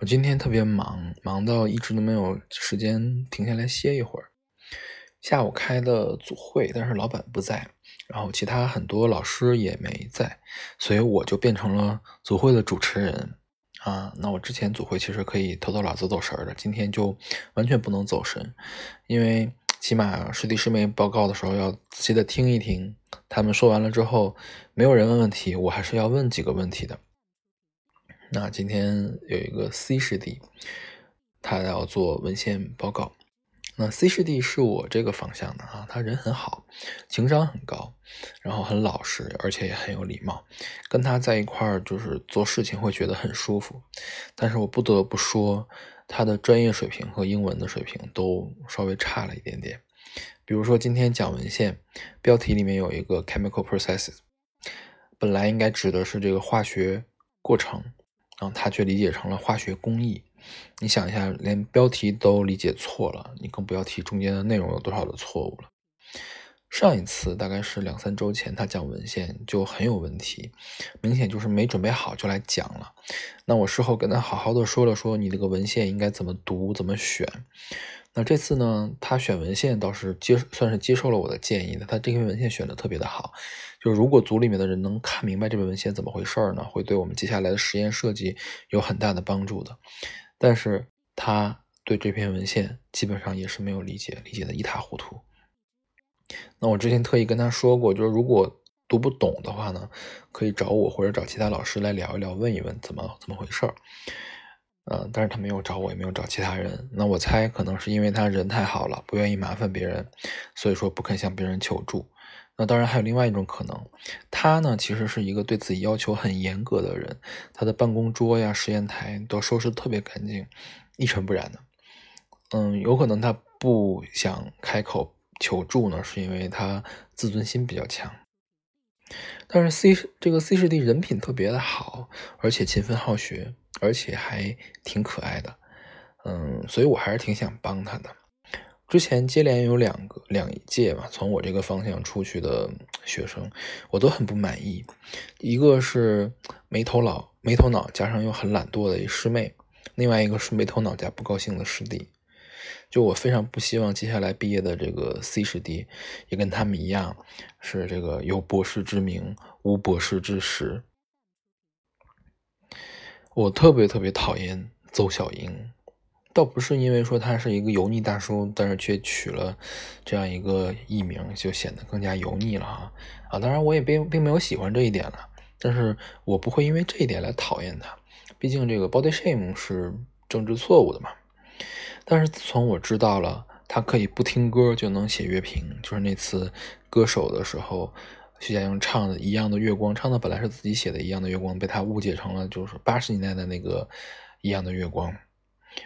我今天特别忙，忙到一直都没有时间停下来歇一会儿。下午开的组会，但是老板不在，然后其他很多老师也没在，所以我就变成了组会的主持人啊。那我之前组会其实可以偷偷懒走走神的，今天就完全不能走神，因为起码师弟师妹报告的时候要仔细的听一听，他们说完了之后，没有人问问题，我还是要问几个问题的。那今天有一个 C 师弟，他要做文献报告。那 C 师弟是我这个方向的啊，他人很好，情商很高，然后很老实，而且也很有礼貌。跟他在一块儿就是做事情会觉得很舒服。但是我不得不说，他的专业水平和英文的水平都稍微差了一点点。比如说今天讲文献，标题里面有一个 chemical processes，本来应该指的是这个化学过程。然后他却理解成了化学工艺，你想一下，连标题都理解错了，你更不要提中间的内容有多少的错误了。上一次大概是两三周前，他讲文献就很有问题，明显就是没准备好就来讲了。那我事后跟他好好的说了说，你这个文献应该怎么读，怎么选。那这次呢，他选文献倒是接算是接受了我的建议的，他这篇文献选的特别的好。就如果组里面的人能看明白这篇文献怎么回事儿呢，会对我们接下来的实验设计有很大的帮助的。但是他对这篇文献基本上也是没有理解，理解的一塌糊涂。那我之前特意跟他说过，就是如果读不懂的话呢，可以找我或者找其他老师来聊一聊，问一问怎么怎么回事儿。嗯，但是他没有找我，也没有找其他人。那我猜可能是因为他人太好了，不愿意麻烦别人，所以说不肯向别人求助。那当然还有另外一种可能，他呢其实是一个对自己要求很严格的人，他的办公桌呀、实验台都收拾特别干净，一尘不染的。嗯，有可能他不想开口求助呢，是因为他自尊心比较强。但是 C 这个 C 师弟人品特别的好，而且勤奋好学。而且还挺可爱的，嗯，所以我还是挺想帮他的。之前接连有两个两届吧，从我这个方向出去的学生，我都很不满意。一个是没头脑、没头脑，加上又很懒惰的一师妹；另外一个是没头脑加不高兴的师弟。就我非常不希望接下来毕业的这个 C 师弟也跟他们一样，是这个有博士之名无博士之实。我特别特别讨厌邹小英，倒不是因为说他是一个油腻大叔，但是却取了这样一个艺名，就显得更加油腻了哈啊！当然我也并并没有喜欢这一点了，但是我不会因为这一点来讨厌他，毕竟这个 body shame 是政治错误的嘛。但是自从我知道了他可以不听歌就能写乐评，就是那次歌手的时候。徐佳莹唱的《一样的月光》，唱的本来是自己写的《一样的月光》，被他误解成了就是八十年代的那个《一样的月光》。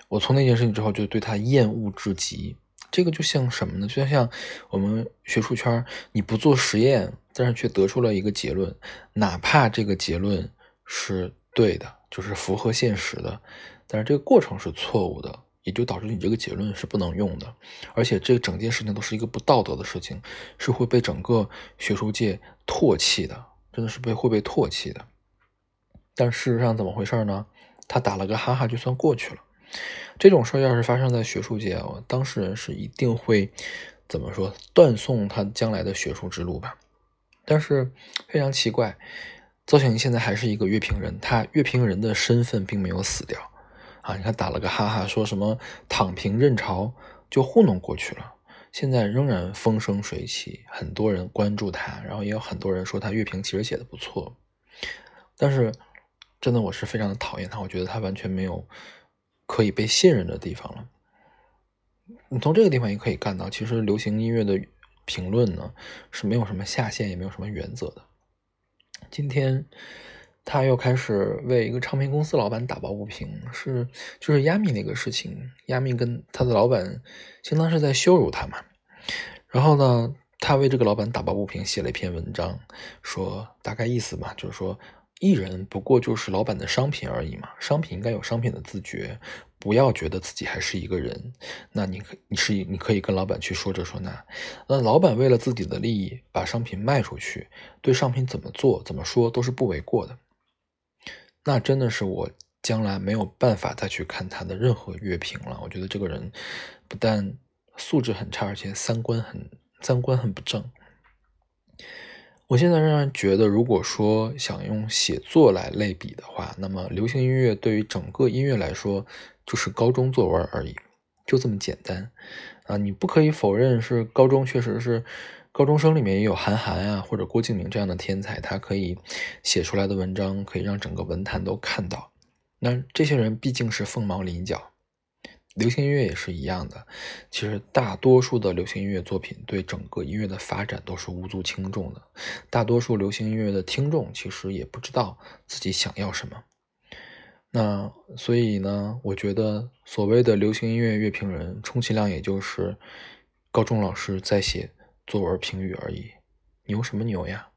我从那件事情之后就对他厌恶至极。这个就像什么呢？就像我们学术圈，你不做实验，但是却得出了一个结论，哪怕这个结论是对的，就是符合现实的，但是这个过程是错误的。也就导致你这个结论是不能用的，而且这整件事情都是一个不道德的事情，是会被整个学术界唾弃的，真的是被会被唾弃的。但事实上怎么回事呢？他打了个哈哈就算过去了。这种事要是发生在学术界，当事人是一定会怎么说断送他将来的学术之路吧。但是非常奇怪，邹小英现在还是一个乐评人，他乐评人的身份并没有死掉。啊，你看打了个哈哈，说什么躺平认潮就糊弄过去了，现在仍然风生水起，很多人关注他，然后也有很多人说他乐评其实写的不错，但是真的我是非常的讨厌他，我觉得他完全没有可以被信任的地方了。你从这个地方也可以看到，其实流行音乐的评论呢是没有什么下限，也没有什么原则的。今天。他又开始为一个唱片公司老板打抱不平，是就是亚米那个事情，亚米跟他的老板相当是在羞辱他嘛。然后呢，他为这个老板打抱不平，写了一篇文章，说大概意思嘛，就是说艺人不过就是老板的商品而已嘛，商品应该有商品的自觉，不要觉得自己还是一个人。那你可你是你可以跟老板去说这说那，那老板为了自己的利益把商品卖出去，对商品怎么做怎么说都是不为过的。那真的是我将来没有办法再去看他的任何乐评了。我觉得这个人不但素质很差，而且三观很三观很不正。我现在仍然觉得，如果说想用写作来类比的话，那么流行音乐对于整个音乐来说就是高中作文而已，就这么简单啊！你不可以否认是高中确实是高中生里面也有韩寒啊或者郭敬明这样的天才，他可以写出来的文章可以让整个文坛都看到。那这些人毕竟是凤毛麟角。流行音乐也是一样的，其实大多数的流行音乐作品对整个音乐的发展都是无足轻重的。大多数流行音乐的听众其实也不知道自己想要什么。那所以呢，我觉得所谓的流行音乐乐评人，充其量也就是高中老师在写作文评语而已。牛什么牛呀？